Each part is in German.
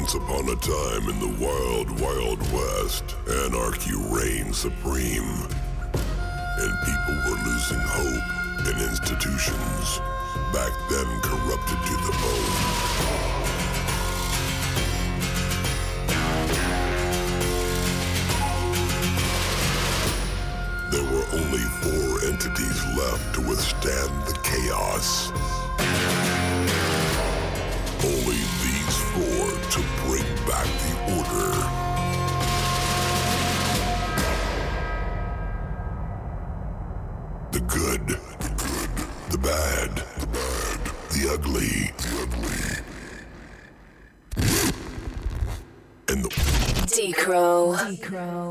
Once upon a time in the wild, wild west, anarchy reigned supreme. And people were losing hope in institutions, back then corrupted to the bone. There were only four entities left to withstand the chaos. Secret.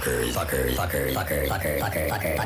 fuckers, fuckers, fuckers, fuckers, fuckers, fuckers,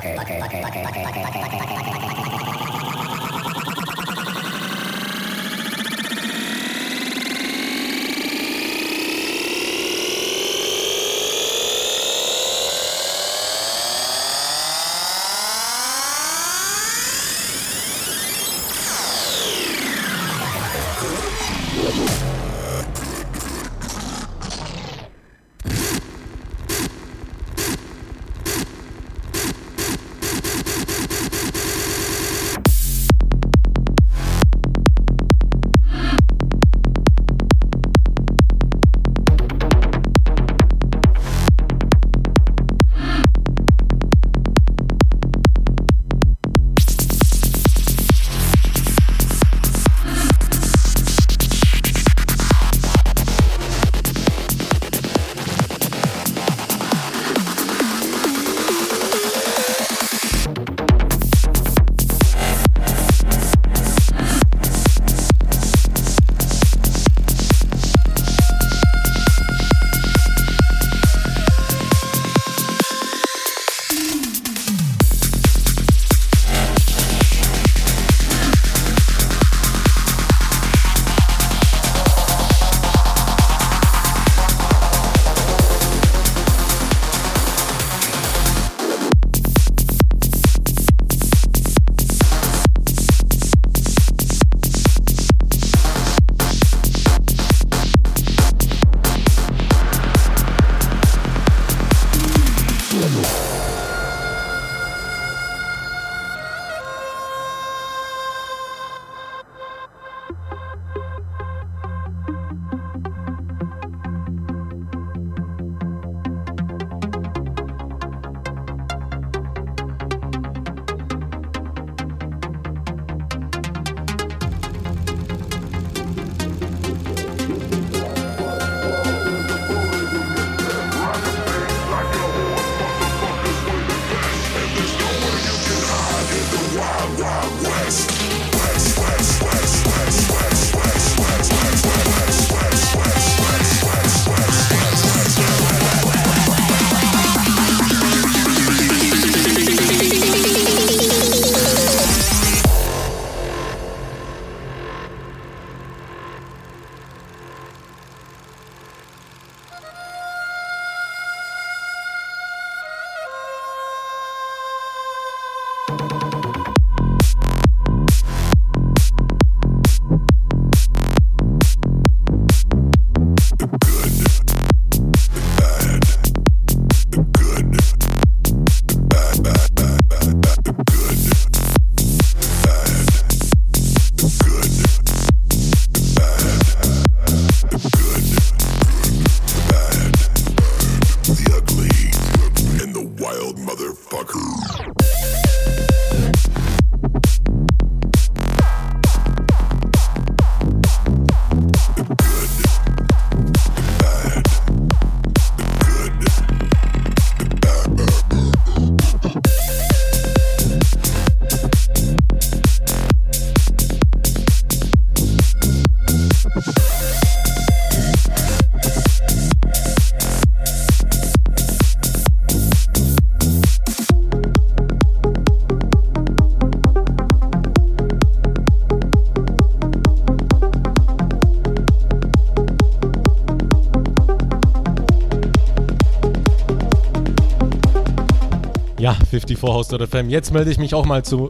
vor Jetzt melde ich mich auch mal zu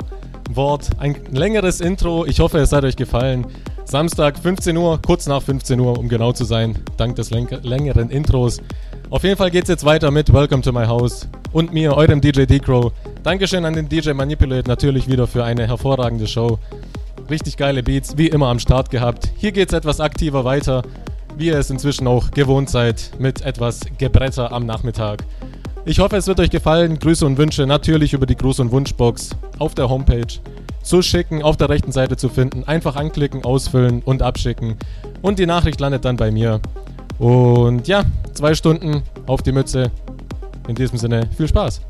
Wort. Ein längeres Intro. Ich hoffe, es hat euch gefallen. Samstag 15 Uhr, kurz nach 15 Uhr, um genau zu sein, dank des längeren Intros. Auf jeden Fall geht es jetzt weiter mit Welcome to My House und mir, eurem DJ Decrow. Dankeschön an den DJ Manipulate natürlich wieder für eine hervorragende Show. Richtig geile Beats, wie immer am Start gehabt. Hier geht es etwas aktiver weiter, wie ihr es inzwischen auch gewohnt seid, mit etwas Gebretter am Nachmittag. Ich hoffe, es wird euch gefallen. Grüße und Wünsche natürlich über die Gruß- und Wunschbox auf der Homepage zu schicken, auf der rechten Seite zu finden. Einfach anklicken, ausfüllen und abschicken. Und die Nachricht landet dann bei mir. Und ja, zwei Stunden auf die Mütze. In diesem Sinne, viel Spaß.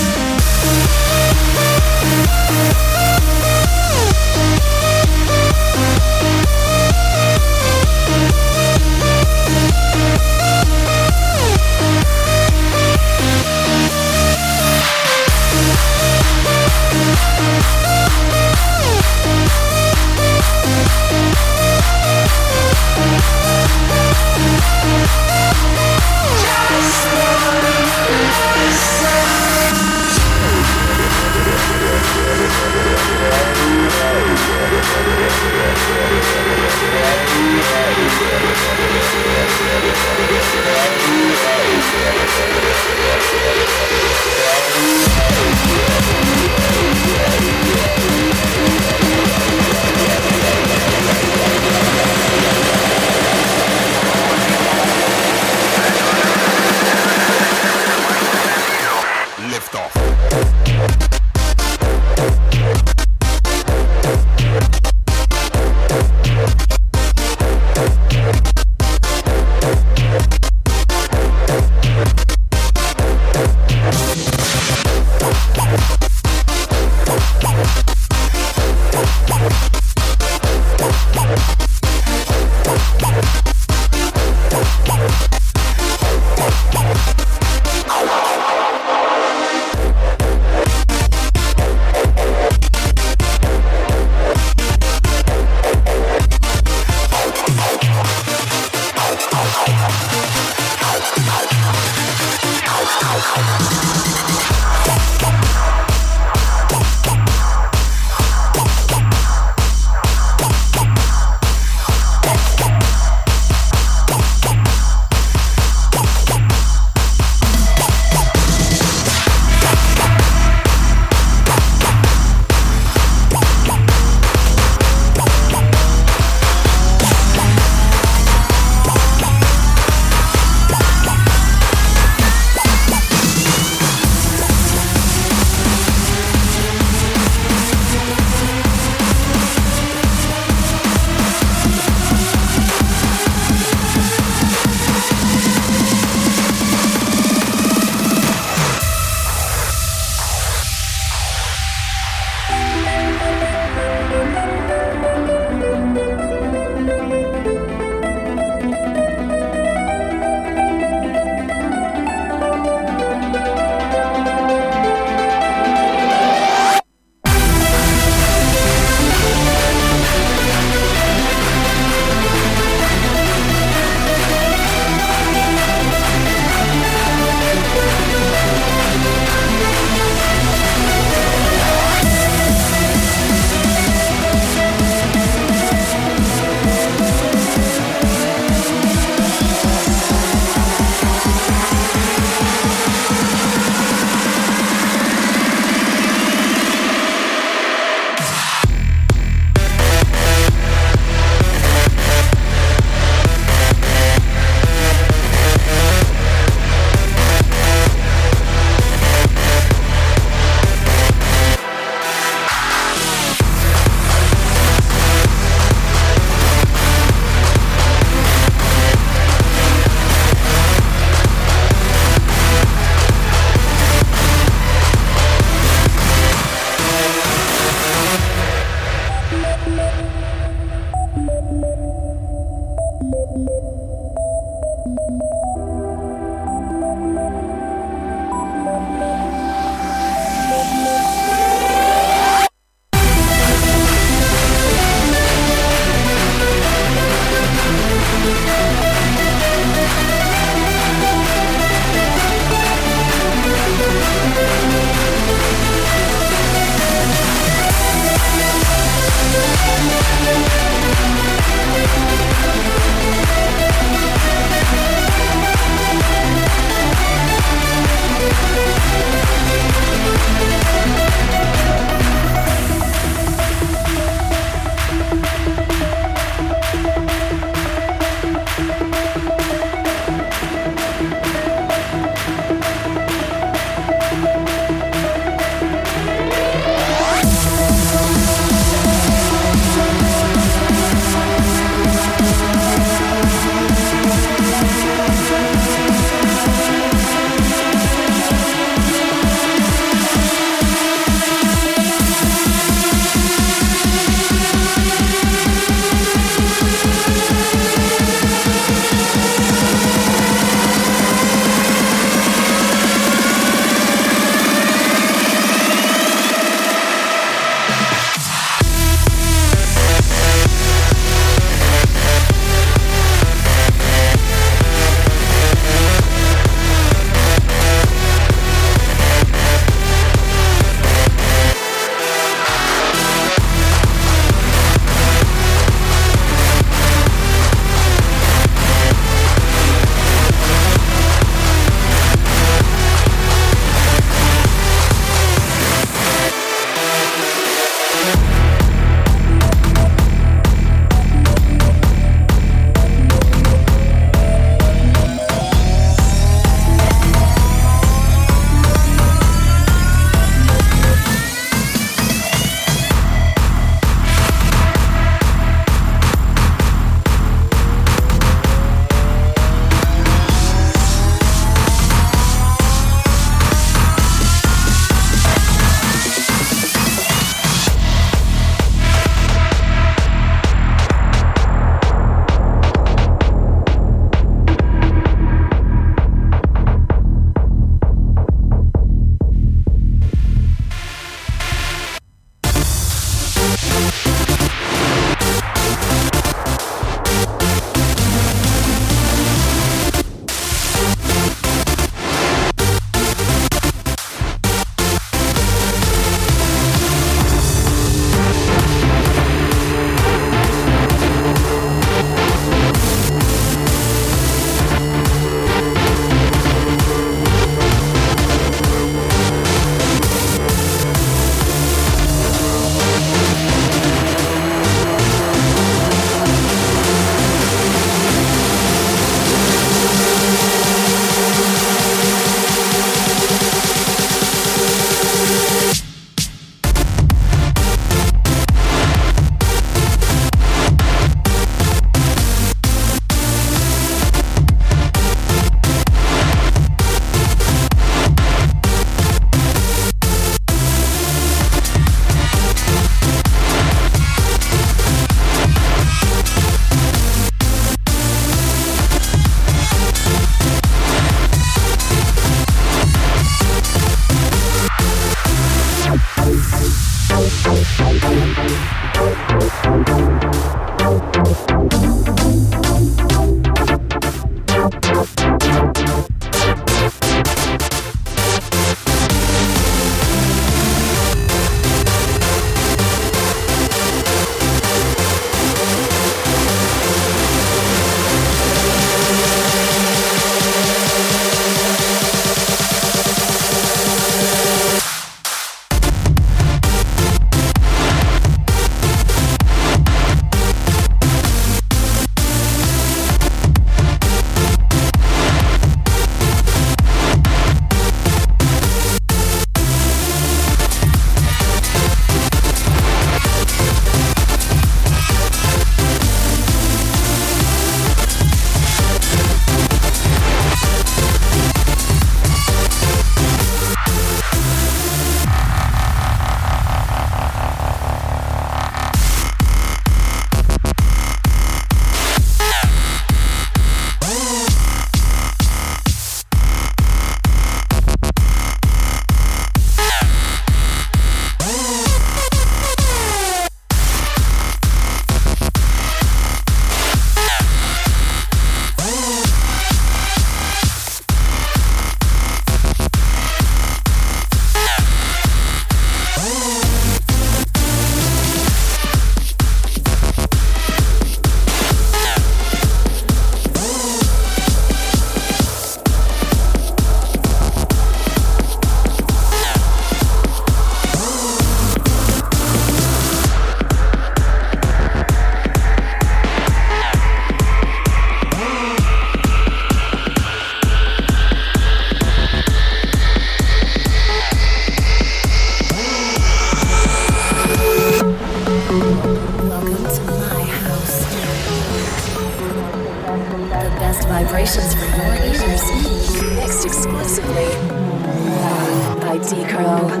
vibrations for your ears. Mixed exclusively uh, by D. Crow.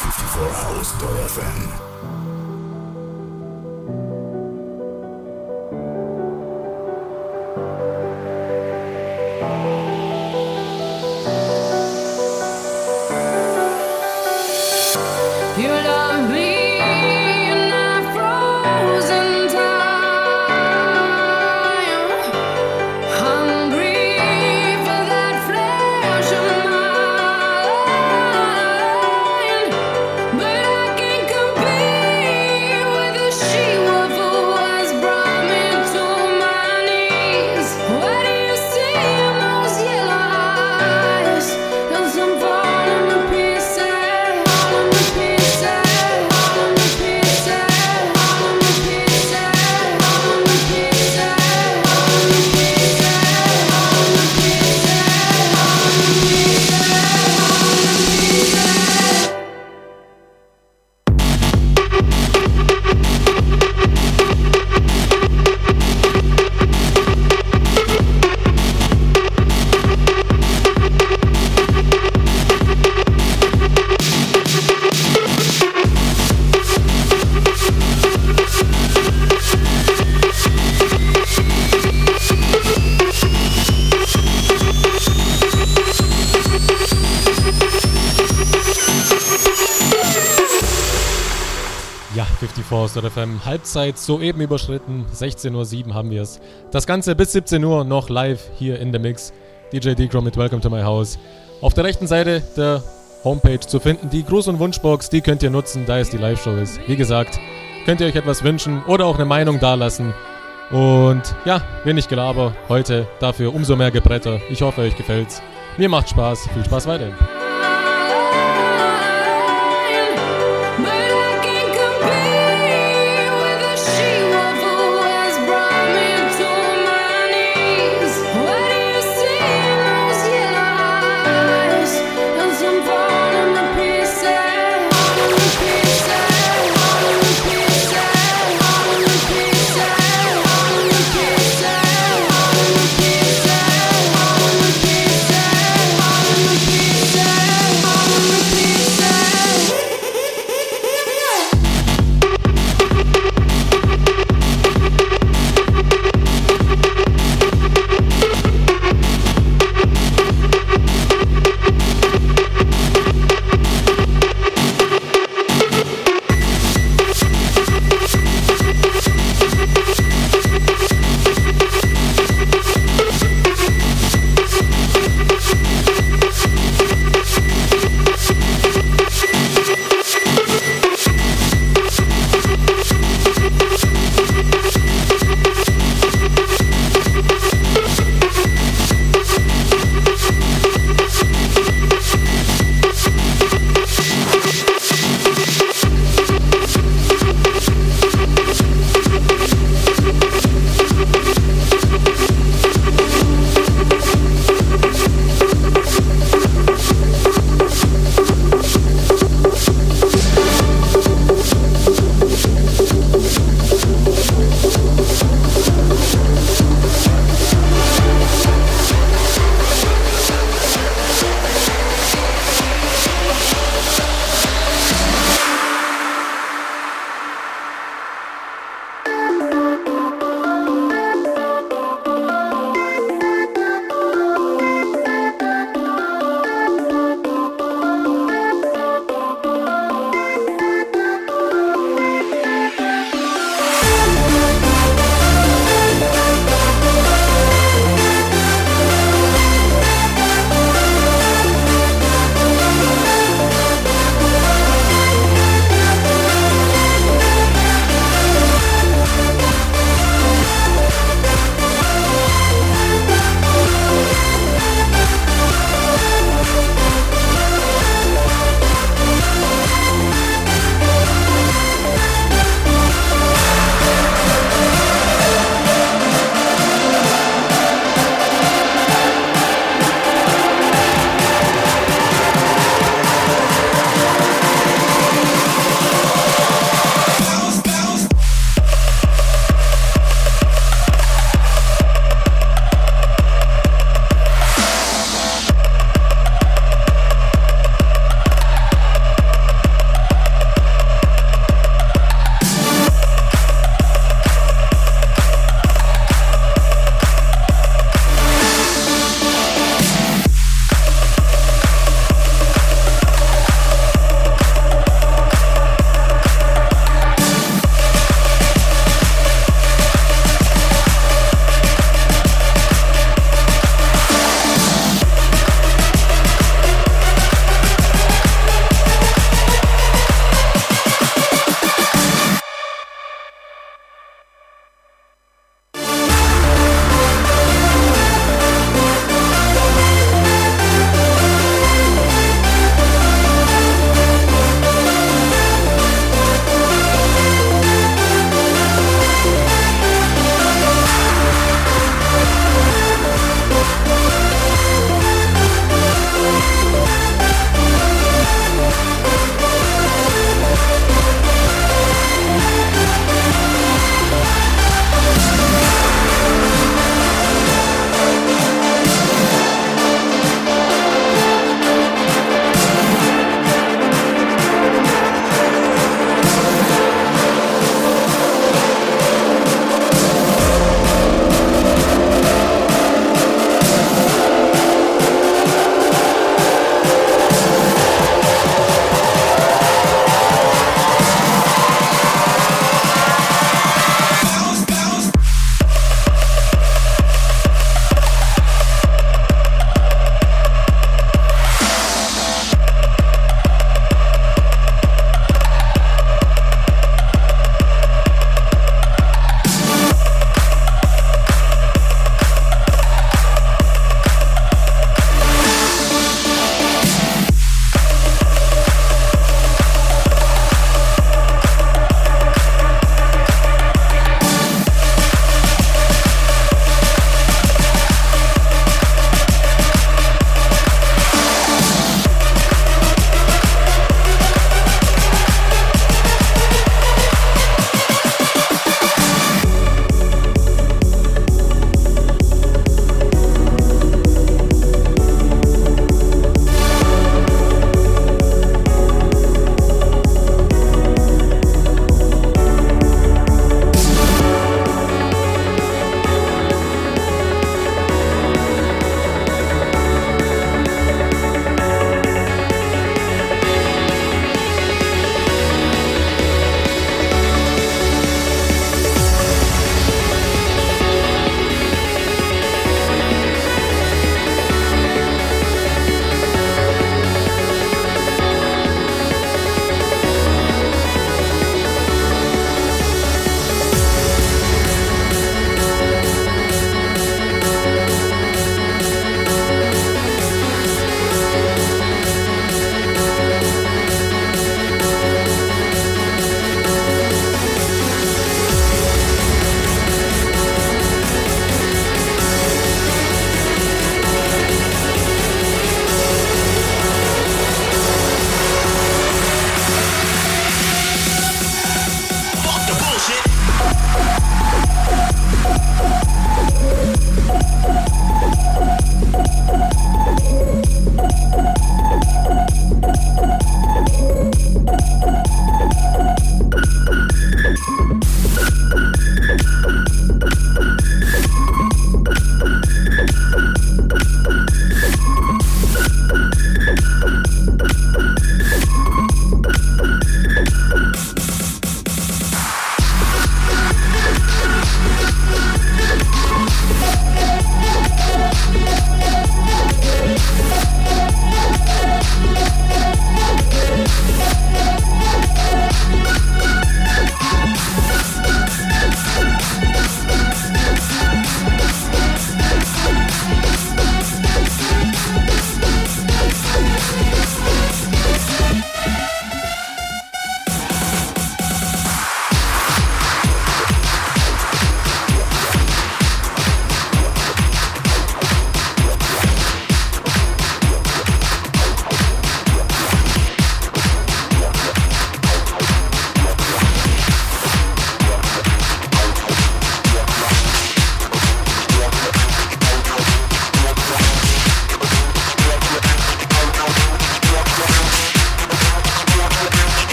54 House.fm. FM. Halbzeit soeben überschritten. 16.07 Uhr haben wir es. Das Ganze bis 17 Uhr noch live hier in der Mix. DJ Decrom mit Welcome to My House. Auf der rechten Seite der Homepage zu finden, die Gruß- und Wunschbox, die könnt ihr nutzen, da es die Live-Show ist. Wie gesagt, könnt ihr euch etwas wünschen oder auch eine Meinung dalassen. Und ja, wenig Gelaber heute, dafür umso mehr Gebretter. Ich hoffe, euch gefällt's. Mir macht Spaß, viel Spaß weiterhin.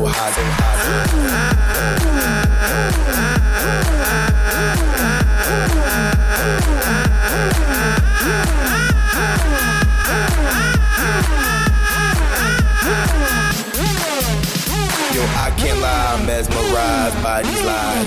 so hot. So hot.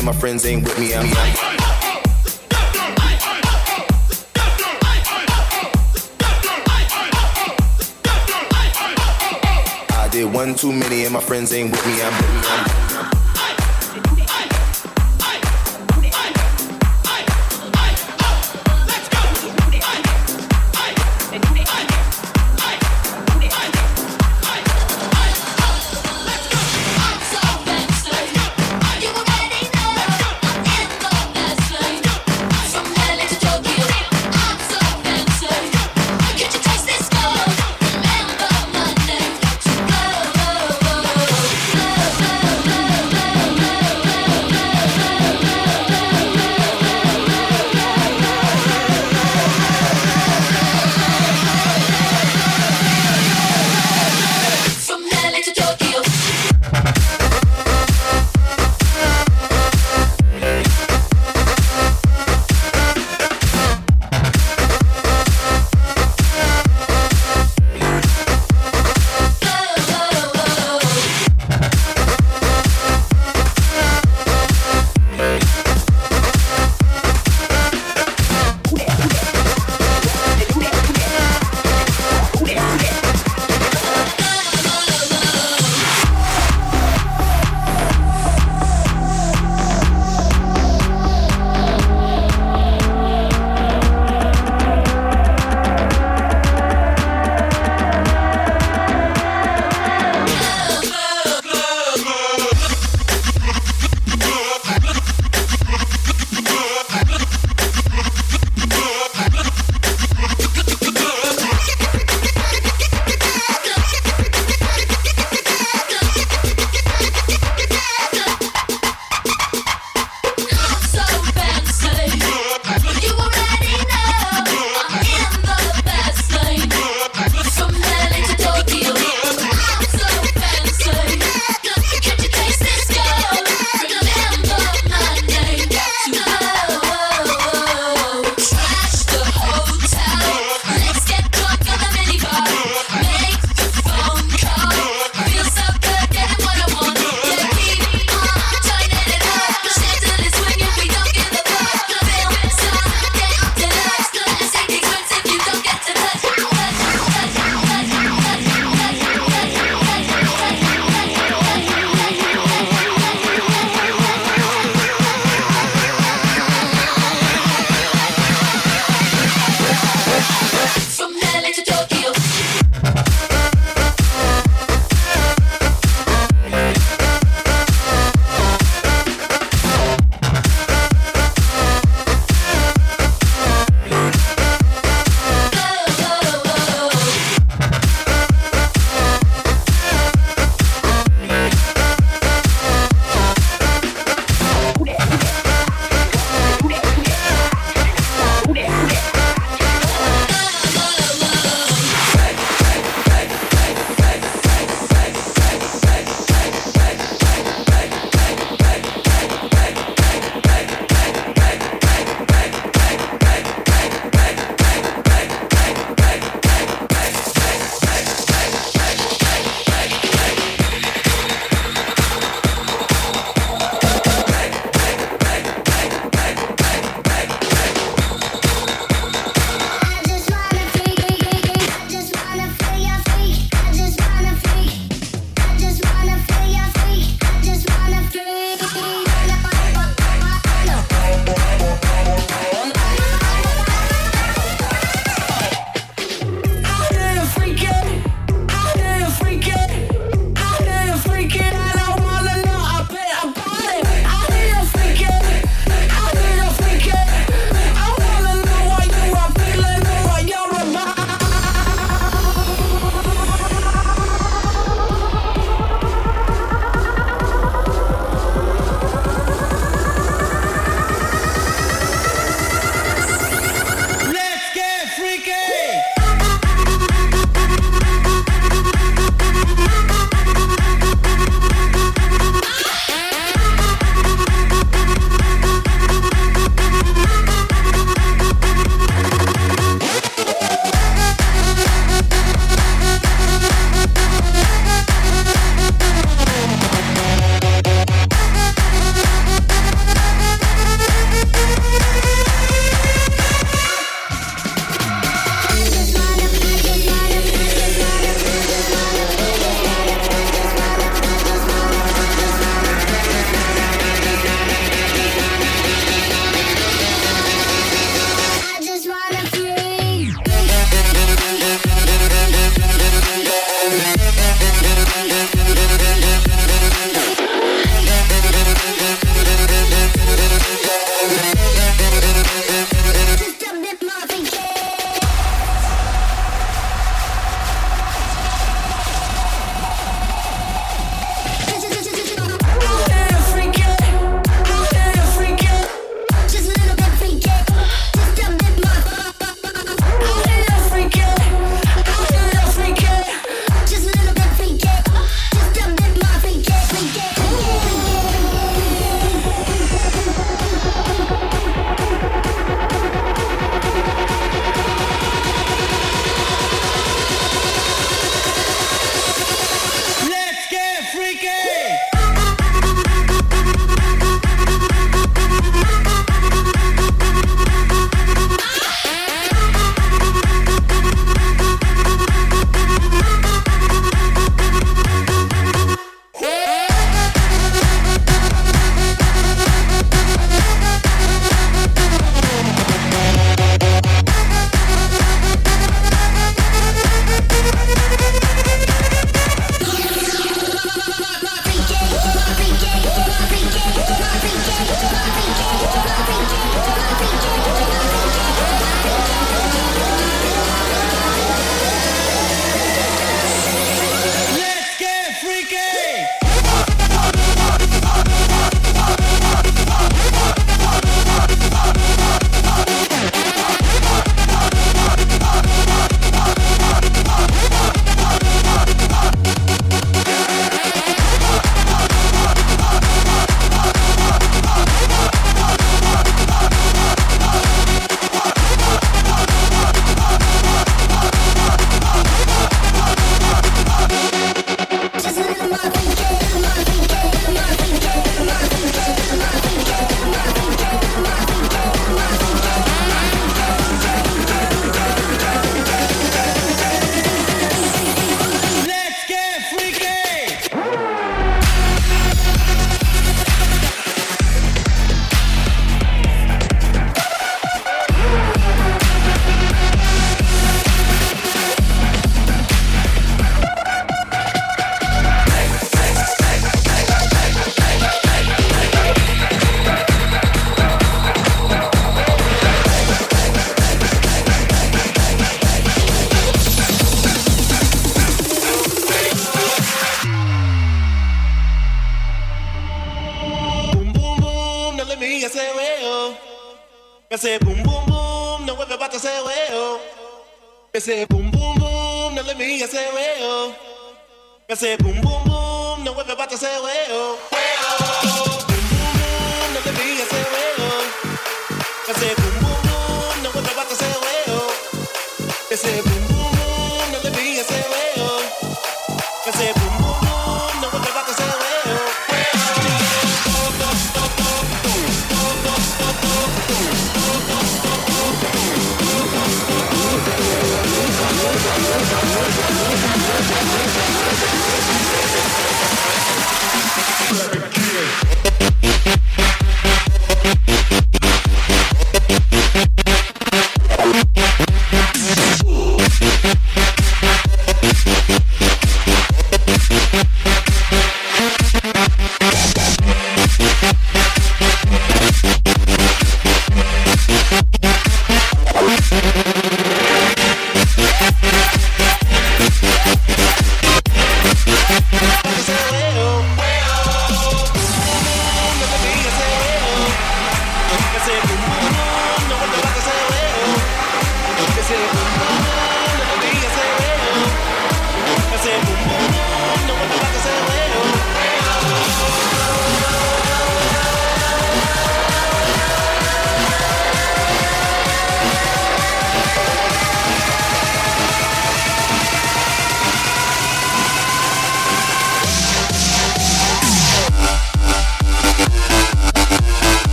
and my friends ain't with me. I'm like, I did one too many and my friends ain't with me. I'm, I'm, I'm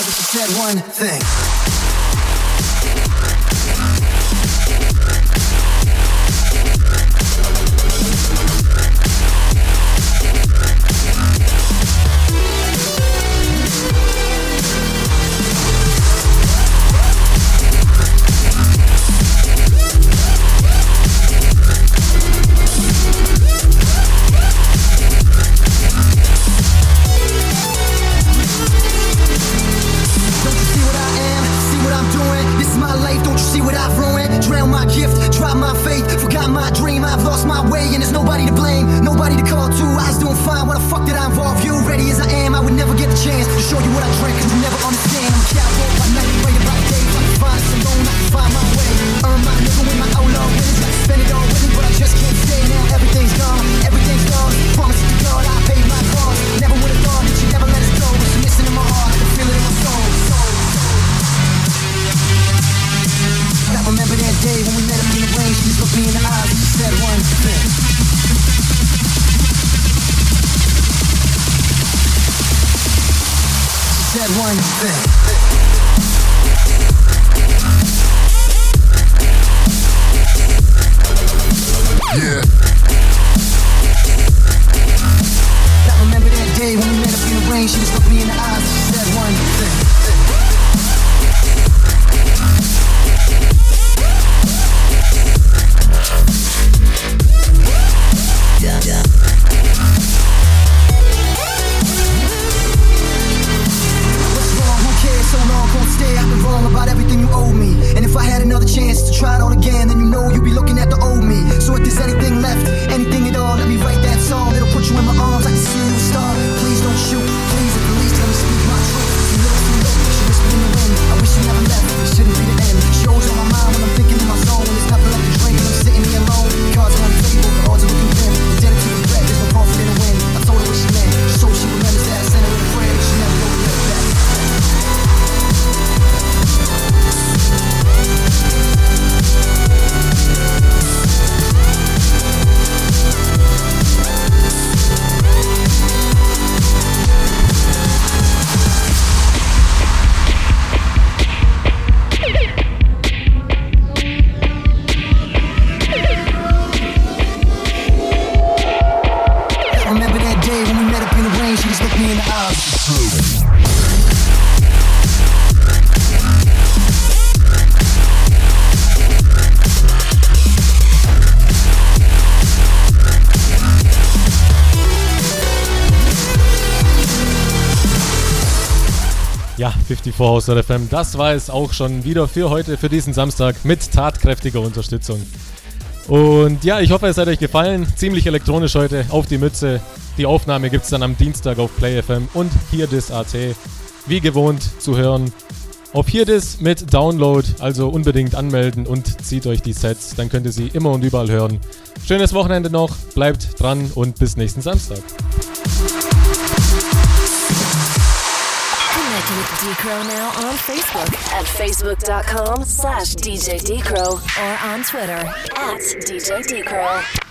surprised if she said one thing. vor FM. Das war es auch schon wieder für heute, für diesen Samstag mit tatkräftiger Unterstützung. Und ja, ich hoffe, es hat euch gefallen. Ziemlich elektronisch heute auf die Mütze. Die Aufnahme gibt es dann am Dienstag auf PlayFM und HearDis.at. Wie gewohnt zu hören. Auf HearDis mit Download, also unbedingt anmelden und zieht euch die Sets, dann könnt ihr sie immer und überall hören. Schönes Wochenende noch, bleibt dran und bis nächsten Samstag. DJ now on Facebook at facebook.com slash DJ or on Twitter at DJ Decrow.